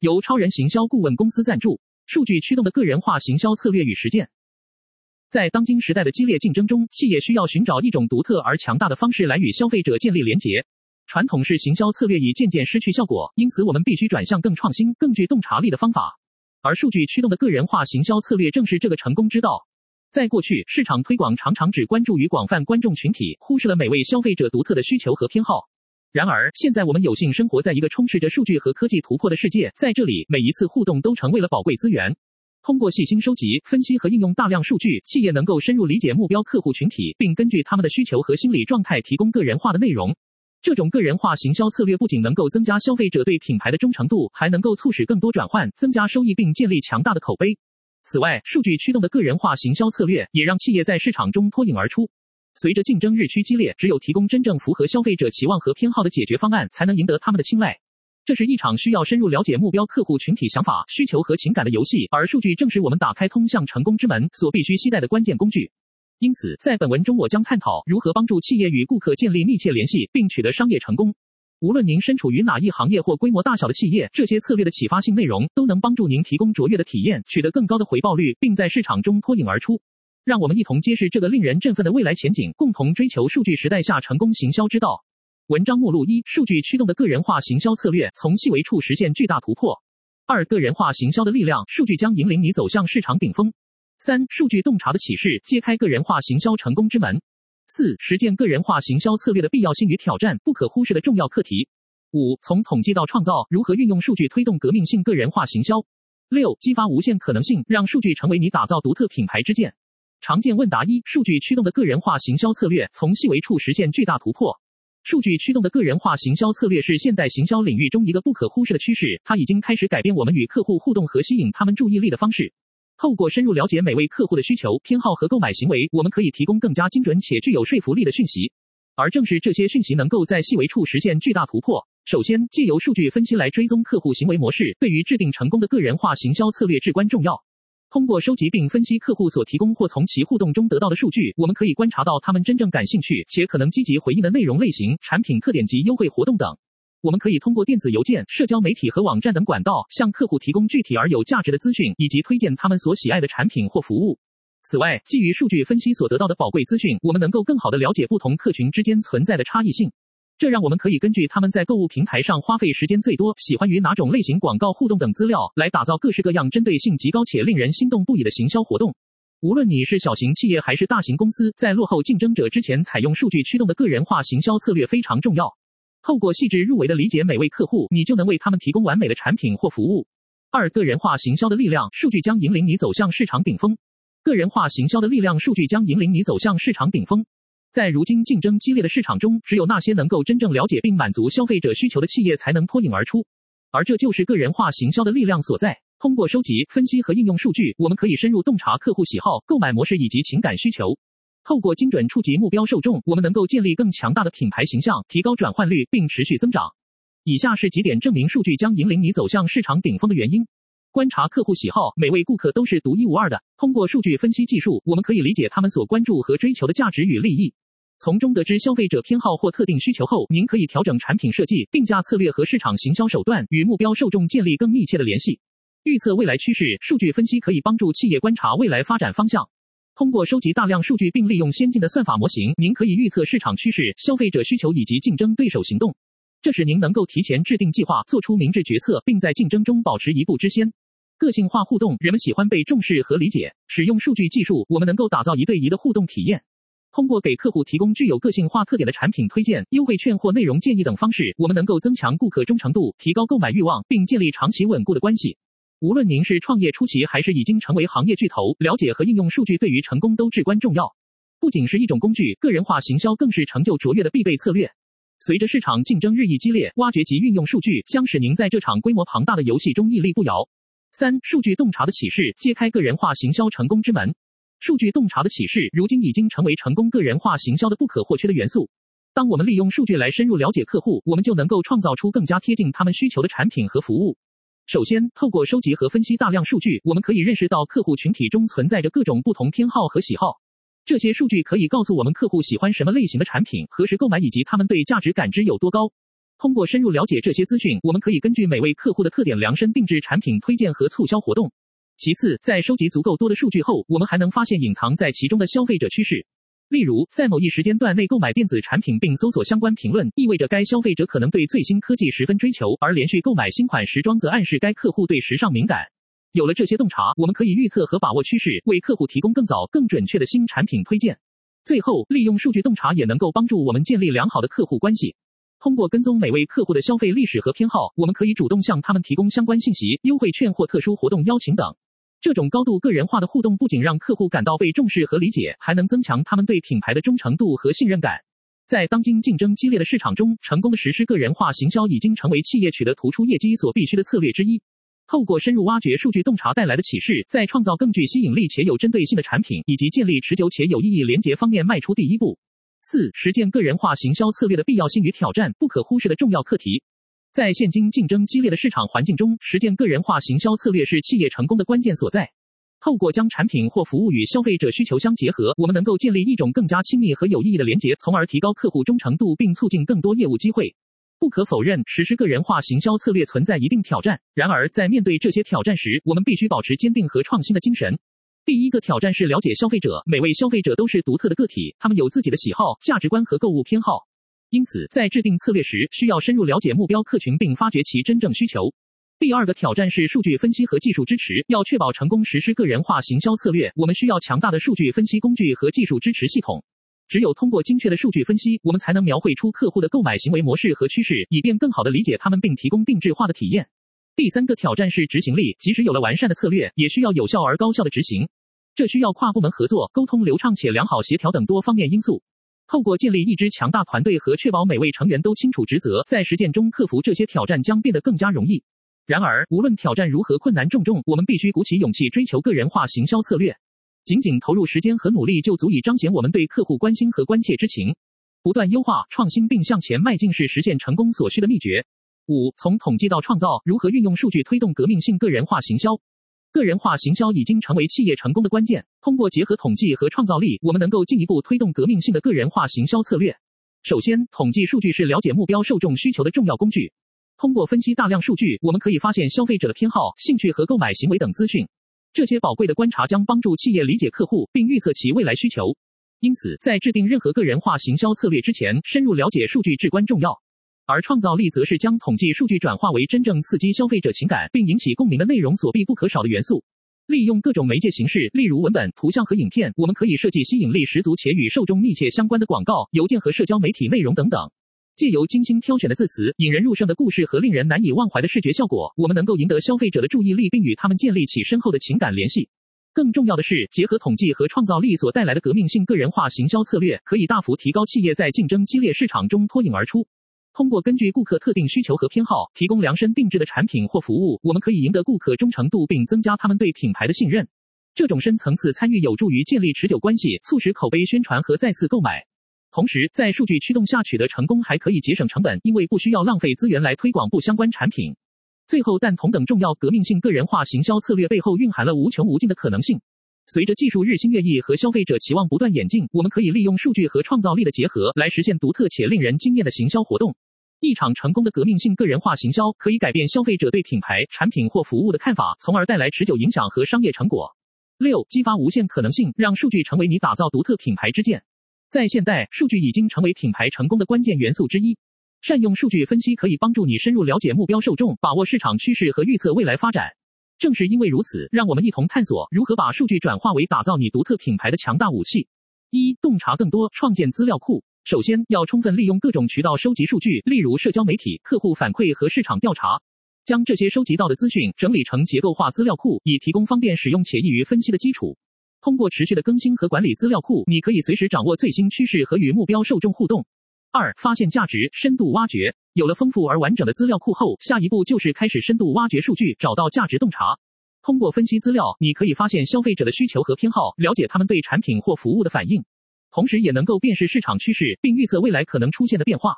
由超人行销顾问公司赞助，数据驱动的个人化行销策略与实践。在当今时代的激烈竞争中，企业需要寻找一种独特而强大的方式来与消费者建立连结。传统式行销策略已渐渐失去效果，因此我们必须转向更创新、更具洞察力的方法。而数据驱动的个人化行销策略正是这个成功之道。在过去，市场推广常常只关注于广泛观众群体，忽视了每位消费者独特的需求和偏好。然而，现在我们有幸生活在一个充斥着数据和科技突破的世界，在这里，每一次互动都成为了宝贵资源。通过细心收集、分析和应用大量数据，企业能够深入理解目标客户群体，并根据他们的需求和心理状态提供个人化的内容。这种个人化行销策略不仅能够增加消费者对品牌的忠诚度，还能够促使更多转换，增加收益，并建立强大的口碑。此外，数据驱动的个人化行销策略也让企业在市场中脱颖而出。随着竞争日趋激烈，只有提供真正符合消费者期望和偏好的解决方案，才能赢得他们的青睐。这是一场需要深入了解目标客户群体想法、需求和情感的游戏，而数据正是我们打开通向成功之门所必须携带的关键工具。因此，在本文中，我将探讨如何帮助企业与顾客建立密切联系，并取得商业成功。无论您身处于哪一行业或规模大小的企业，这些策略的启发性内容都能帮助您提供卓越的体验，取得更高的回报率，并在市场中脱颖而出。让我们一同揭示这个令人振奋的未来前景，共同追求数据时代下成功行销之道。文章目录一：数据驱动的个人化行销策略，从细微处实现巨大突破。二、个人化行销的力量，数据将引领你走向市场顶峰。三、数据洞察的启示，揭开个人化行销成功之门。四、实践个人化行销策略的必要性与挑战，不可忽视的重要课题。五、从统计到创造，如何运用数据推动革命性个人化行销。六、激发无限可能性，让数据成为你打造独特品牌之剑。常见问答一：数据驱动的个人化行销策略，从细微处实现巨大突破。数据驱动的个人化行销策略是现代行销领域中一个不可忽视的趋势，它已经开始改变我们与客户互动和吸引他们注意力的方式。透过深入了解每位客户的需求、偏好和购买行为，我们可以提供更加精准且具有说服力的讯息。而正是这些讯息能够在细微处实现巨大突破。首先，借由数据分析来追踪客户行为模式，对于制定成功的个人化行销策略至关重要。通过收集并分析客户所提供或从其互动中得到的数据，我们可以观察到他们真正感兴趣且可能积极回应的内容类型、产品特点及优惠活动等。我们可以通过电子邮件、社交媒体和网站等管道，向客户提供具体而有价值的资讯，以及推荐他们所喜爱的产品或服务。此外，基于数据分析所得到的宝贵资讯，我们能够更好地了解不同客群之间存在的差异性。这让我们可以根据他们在购物平台上花费时间最多、喜欢与哪种类型广告互动等资料，来打造各式各样针对性极高且令人心动不已的行销活动。无论你是小型企业还是大型公司，在落后竞争者之前，采用数据驱动的个人化行销策略非常重要。透过细致入微的理解每位客户，你就能为他们提供完美的产品或服务。二、个人化行销的力量，数据将引领你走向市场顶峰。个人化行销的力量，数据将引领你走向市场顶峰。在如今竞争激烈的市场中，只有那些能够真正了解并满足消费者需求的企业才能脱颖而出，而这就是个人化行销的力量所在。通过收集、分析和应用数据，我们可以深入洞察客户喜好、购买模式以及情感需求。透过精准触及目标受众，我们能够建立更强大的品牌形象，提高转换率并持续增长。以下是几点证明数据将引领你走向市场顶峰的原因：观察客户喜好，每位顾客都是独一无二的。通过数据分析技术，我们可以理解他们所关注和追求的价值与利益。从中得知消费者偏好或特定需求后，您可以调整产品设计、定价策略和市场行销手段，与目标受众建立更密切的联系。预测未来趋势，数据分析可以帮助企业观察未来发展方向。通过收集大量数据并利用先进的算法模型，您可以预测市场趋势、消费者需求以及竞争对手行动。这使您能够提前制定计划，做出明智决策，并在竞争中保持一步之先。个性化互动，人们喜欢被重视和理解。使用数据技术，我们能够打造一对一的互动体验。通过给客户提供具有个性化特点的产品推荐、优惠券或内容建议等方式，我们能够增强顾客忠诚度，提高购买欲望，并建立长期稳固的关系。无论您是创业初期还是已经成为行业巨头，了解和应用数据对于成功都至关重要。不仅是一种工具，个人化行销更是成就卓越的必备策略。随着市场竞争日益激烈，挖掘及运用数据将使您在这场规模庞大的游戏中屹立不摇。三、数据洞察的启示，揭开个人化行销成功之门。数据洞察的启示，如今已经成为成功个人化行销的不可或缺的元素。当我们利用数据来深入了解客户，我们就能够创造出更加贴近他们需求的产品和服务。首先，透过收集和分析大量数据，我们可以认识到客户群体中存在着各种不同偏好和喜好。这些数据可以告诉我们客户喜欢什么类型的产品、何时购买以及他们对价值感知有多高。通过深入了解这些资讯，我们可以根据每位客户的特点量身定制产品推荐和促销活动。其次，在收集足够多的数据后，我们还能发现隐藏在其中的消费者趋势。例如，在某一时间段内购买电子产品并搜索相关评论，意味着该消费者可能对最新科技十分追求；而连续购买新款时装则暗示该客户对时尚敏感。有了这些洞察，我们可以预测和把握趋势，为客户提供更早、更准确的新产品推荐。最后，利用数据洞察也能够帮助我们建立良好的客户关系。通过跟踪每位客户的消费历史和偏好，我们可以主动向他们提供相关信息、优惠券或特殊活动邀请等。这种高度个人化的互动不仅让客户感到被重视和理解，还能增强他们对品牌的忠诚度和信任感。在当今竞争激烈的市场中，成功的实施个人化行销已经成为企业取得突出业绩所必须的策略之一。透过深入挖掘数据洞察带来的启示，在创造更具吸引力且有针对性的产品，以及建立持久且有意义连结方面迈出第一步。四、实践个人化行销策略的必要性与挑战，不可忽视的重要课题。在现今竞争激烈的市场环境中，实践个人化行销策略是企业成功的关键所在。透过将产品或服务与消费者需求相结合，我们能够建立一种更加亲密和有意义的连结，从而提高客户忠诚度并促进更多业务机会。不可否认，实施个人化行销策略存在一定挑战。然而，在面对这些挑战时，我们必须保持坚定和创新的精神。第一个挑战是了解消费者，每位消费者都是独特的个体，他们有自己的喜好、价值观和购物偏好。因此，在制定策略时，需要深入了解目标客群并发掘其真正需求。第二个挑战是数据分析和技术支持。要确保成功实施个人化行销策略，我们需要强大的数据分析工具和技术支持系统。只有通过精确的数据分析，我们才能描绘出客户的购买行为模式和趋势，以便更好地理解他们并提供定制化的体验。第三个挑战是执行力。即使有了完善的策略，也需要有效而高效的执行。这需要跨部门合作、沟通流畅且良好协调等多方面因素。透过建立一支强大团队和确保每位成员都清楚职责，在实践中克服这些挑战将变得更加容易。然而，无论挑战如何困难重重，我们必须鼓起勇气追求个人化行销策略。仅仅投入时间和努力就足以彰显我们对客户关心和关切之情。不断优化、创新并向前迈进是实现成功所需的秘诀。五、从统计到创造，如何运用数据推动革命性个人化行销？个人化行销已经成为企业成功的关键。通过结合统计和创造力，我们能够进一步推动革命性的个人化行销策略。首先，统计数据是了解目标受众需求的重要工具。通过分析大量数据，我们可以发现消费者的偏好、兴趣和购买行为等资讯。这些宝贵的观察将帮助企业理解客户并预测其未来需求。因此，在制定任何个人化行销策略之前，深入了解数据至关重要。而创造力则是将统计数据转化为真正刺激消费者情感并引起共鸣的内容所必不可少的元素。利用各种媒介形式，例如文本、图像和影片，我们可以设计吸引力十足且与受众密切相关的广告、邮件和社交媒体内容等等。借由精心挑选的字词、引人入胜的故事和令人难以忘怀的视觉效果，我们能够赢得消费者的注意力并与他们建立起深厚的情感联系。更重要的是，结合统计和创造力所带来的革命性个人化行销策略，可以大幅提高企业在竞争激烈市场中脱颖而出。通过根据顾客特定需求和偏好，提供量身定制的产品或服务，我们可以赢得顾客忠诚度并增加他们对品牌的信任。这种深层次参与有助于建立持久关系，促使口碑宣传和再次购买。同时，在数据驱动下取得成功还可以节省成本，因为不需要浪费资源来推广不相关产品。最后，但同等重要，革命性个人化行销策略背后蕴含了无穷无尽的可能性。随着技术日新月异和消费者期望不断演进，我们可以利用数据和创造力的结合来实现独特且令人惊艳的行销活动。一场成功的革命性个人化行销可以改变消费者对品牌、产品或服务的看法，从而带来持久影响和商业成果。六、激发无限可能性，让数据成为你打造独特品牌之剑。在现代，数据已经成为品牌成功的关键元素之一。善用数据分析可以帮助你深入了解目标受众，把握市场趋势和预测未来发展。正是因为如此，让我们一同探索如何把数据转化为打造你独特品牌的强大武器。一、洞察更多，创建资料库。首先，要充分利用各种渠道收集数据，例如社交媒体、客户反馈和市场调查，将这些收集到的资讯整理成结构化资料库，以提供方便使用且易于分析的基础。通过持续的更新和管理资料库，你可以随时掌握最新趋势和与目标受众互动。二、发现价值，深度挖掘。有了丰富而完整的资料库后，下一步就是开始深度挖掘数据，找到价值洞察。通过分析资料，你可以发现消费者的需求和偏好，了解他们对产品或服务的反应，同时也能够辨识市场趋势，并预测未来可能出现的变化。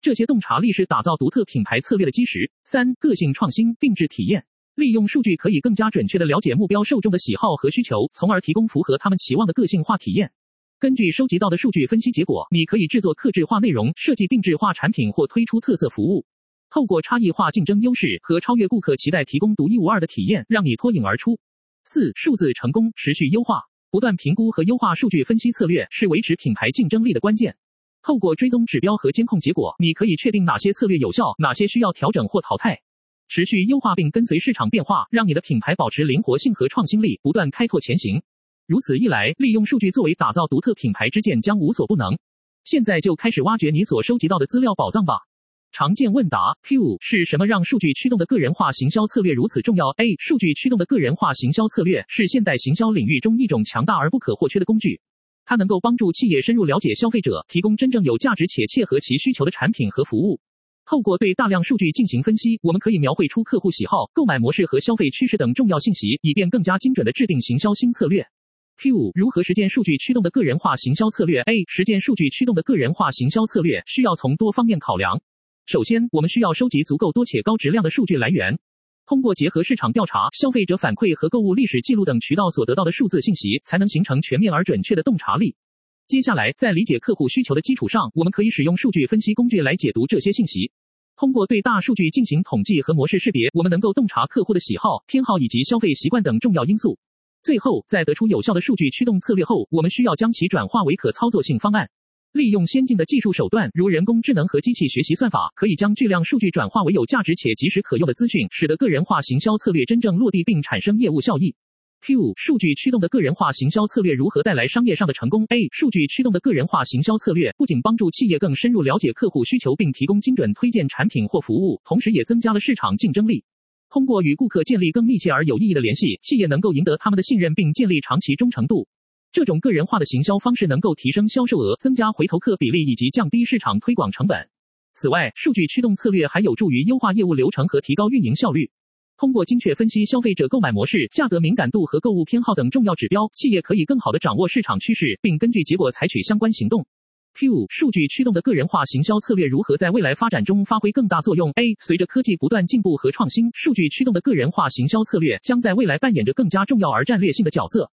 这些洞察力是打造独特品牌策略的基石。三、个性创新，定制体验。利用数据可以更加准确地了解目标受众的喜好和需求，从而提供符合他们期望的个性化体验。根据收集到的数据分析结果，你可以制作客制化内容，设计定制化产品或推出特色服务。透过差异化竞争优势和超越顾客期待，提供独一无二的体验，让你脱颖而出。四、数字成功持续优化，不断评估和优化数据分析策略是维持品牌竞争力的关键。透过追踪指标和监控结果，你可以确定哪些策略有效，哪些需要调整或淘汰。持续优化并跟随市场变化，让你的品牌保持灵活性和创新力，不断开拓前行。如此一来，利用数据作为打造独特品牌之剑将无所不能。现在就开始挖掘你所收集到的资料宝藏吧。常见问答 Q 是什么让数据驱动的个人化行销策略如此重要？A. 数据驱动的个人化行销策略是现代行销领域中一种强大而不可或缺的工具，它能够帮助企业深入了解消费者，提供真正有价值且切合其需求的产品和服务。透过对大量数据进行分析，我们可以描绘出客户喜好、购买模式和消费趋势等重要信息，以便更加精准地制定行销新策略。Q 如何实践数据驱动的个人化行销策略？A. 实践数据驱动的个人化行销策略需要从多方面考量。首先，我们需要收集足够多且高质量的数据来源，通过结合市场调查、消费者反馈和购物历史记录等渠道所得到的数字信息，才能形成全面而准确的洞察力。接下来，在理解客户需求的基础上，我们可以使用数据分析工具来解读这些信息。通过对大数据进行统计和模式识别，我们能够洞察客户的喜好、偏好以及消费习惯等重要因素。最后，在得出有效的数据驱动策略后，我们需要将其转化为可操作性方案。利用先进的技术手段，如人工智能和机器学习算法，可以将巨量数据转化为有价值且及时可用的资讯，使得个人化行销策略真正落地并产生业务效益。Q. 数据驱动的个人化行销策略如何带来商业上的成功？A. 数据驱动的个人化行销策略不仅帮助企业更深入了解客户需求并提供精准推荐产品或服务，同时也增加了市场竞争力。通过与顾客建立更密切而有意义的联系，企业能够赢得他们的信任并建立长期忠诚度。这种个人化的行销方式能够提升销售额、增加回头客比例以及降低市场推广成本。此外，数据驱动策略还有助于优化业务流程和提高运营效率。通过精确分析消费者购买模式、价格敏感度和购物偏好等重要指标，企业可以更好地掌握市场趋势，并根据结果采取相关行动。Q 数据驱动的个人化行销策略如何在未来发展中发挥更大作用？A 随着科技不断进步和创新，数据驱动的个人化行销策略将在未来扮演着更加重要而战略性的角色。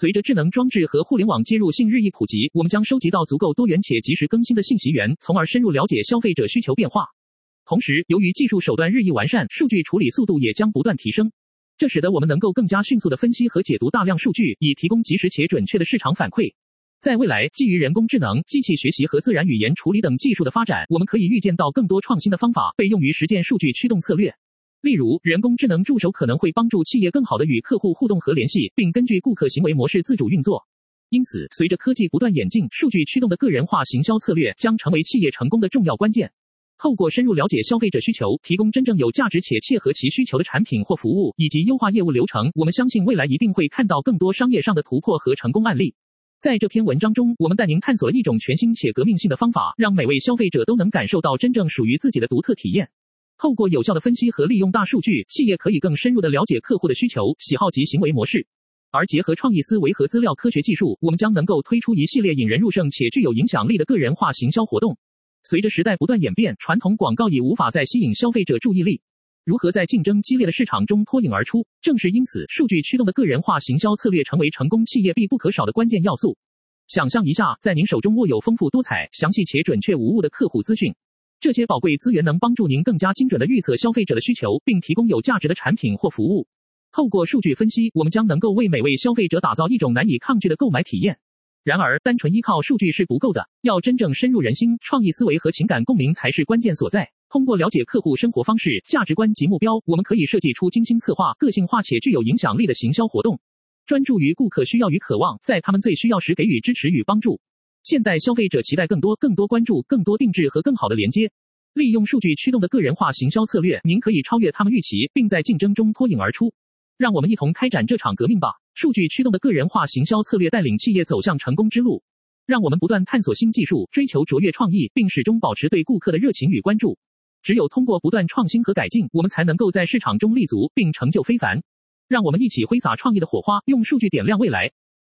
随着智能装置和互联网接入性日益普及，我们将收集到足够多元且及时更新的信息源，从而深入了解消费者需求变化。同时，由于技术手段日益完善，数据处理速度也将不断提升，这使得我们能够更加迅速地分析和解读大量数据，以提供及时且准确的市场反馈。在未来，基于人工智能、机器学习和自然语言处理等技术的发展，我们可以预见到更多创新的方法被用于实践数据驱动策略。例如，人工智能助手可能会帮助企业更好地与客户互动和联系，并根据顾客行为模式自主运作。因此，随着科技不断演进，数据驱动的个人化行销策略将成为企业成功的重要关键。透过深入了解消费者需求，提供真正有价值且切合其需求的产品或服务，以及优化业务流程，我们相信未来一定会看到更多商业上的突破和成功案例。在这篇文章中，我们带您探索一种全新且革命性的方法，让每位消费者都能感受到真正属于自己的独特体验。透过有效的分析和利用大数据，企业可以更深入地了解客户的需求、喜好及行为模式。而结合创意思维和资料科学技术，我们将能够推出一系列引人入胜且具有影响力的个人化行销活动。随着时代不断演变，传统广告已无法再吸引消费者注意力。如何在竞争激烈的市场中脱颖而出？正是因此，数据驱动的个人化行销策略成为成功企业必不可少的关键要素。想象一下，在您手中握有丰富多彩、详细且准确无误的客户资讯，这些宝贵资源能帮助您更加精准地预测消费者的需求，并提供有价值的产品或服务。透过数据分析，我们将能够为每位消费者打造一种难以抗拒的购买体验。然而，单纯依靠数据是不够的，要真正深入人心，创意思维和情感共鸣才是关键所在。通过了解客户生活方式、价值观及目标，我们可以设计出精心策划、个性化且具有影响力的行销活动，专注于顾客需要与渴望，在他们最需要时给予支持与帮助。现代消费者期待更多、更多关注、更多定制和更好的连接。利用数据驱动的个人化行销策略，您可以超越他们预期，并在竞争中脱颖而出。让我们一同开展这场革命吧！数据驱动的个人化行销策略带领企业走向成功之路。让我们不断探索新技术，追求卓越创意，并始终保持对顾客的热情与关注。只有通过不断创新和改进，我们才能够在市场中立足并成就非凡。让我们一起挥洒创意的火花，用数据点亮未来。